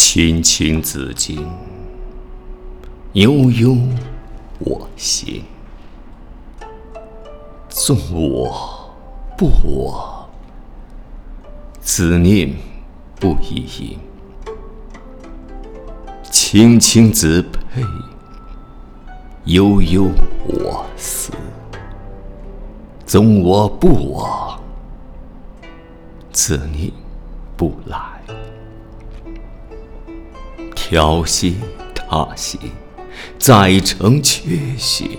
青青子衿，悠悠我心。纵我不我，子念不已矣。青青子佩，悠悠我思。纵我不往，子念不来。挑兮踏兮，载成阙兮。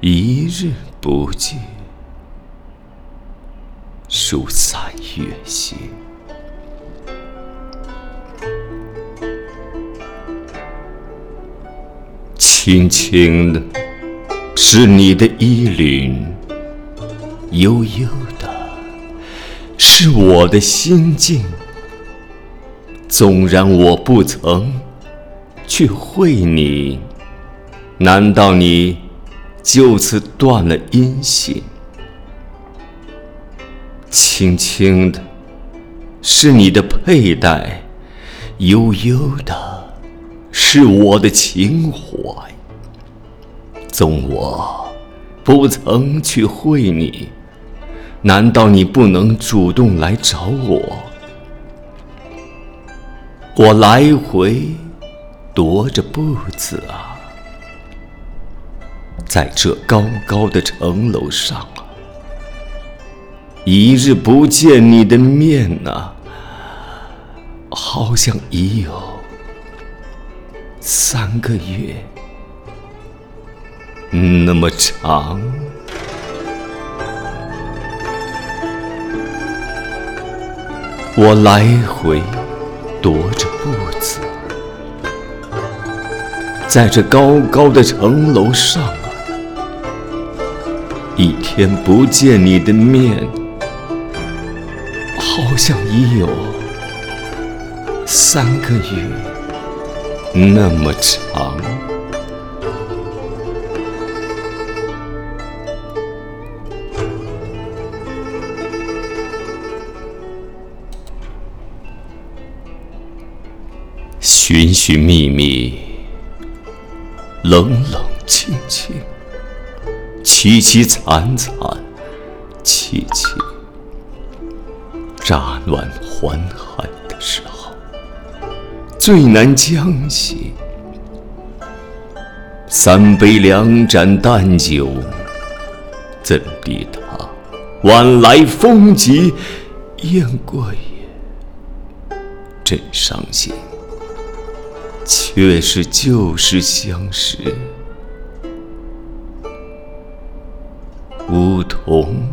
一日不见，如三月兮。轻轻的，是你的衣领；悠悠的，是我的心境。纵然我不曾去会你，难道你就此断了音信？轻轻的，是你的佩戴；悠悠的，是我的情怀。纵我不曾去会你，难道你不能主动来找我？我来回踱着步子啊，在这高高的城楼上啊，一日不见你的面呐，好像已有三个月那么长。我来回。踱着步子，在这高高的城楼上啊，一天不见你的面，好像已有三个月那么长。寻寻觅觅，冷冷清清，凄凄惨惨，戚戚。乍暖还寒的时候，最难将息。三杯两盏淡酒，怎敌他晚来风急雁过也？真伤心。却是旧时相识，梧桐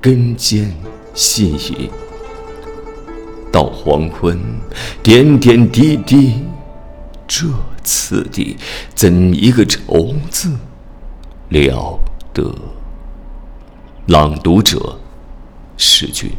根间细雨，到黄昏点点滴滴，这次第怎一个愁字了得？朗读者，诗君。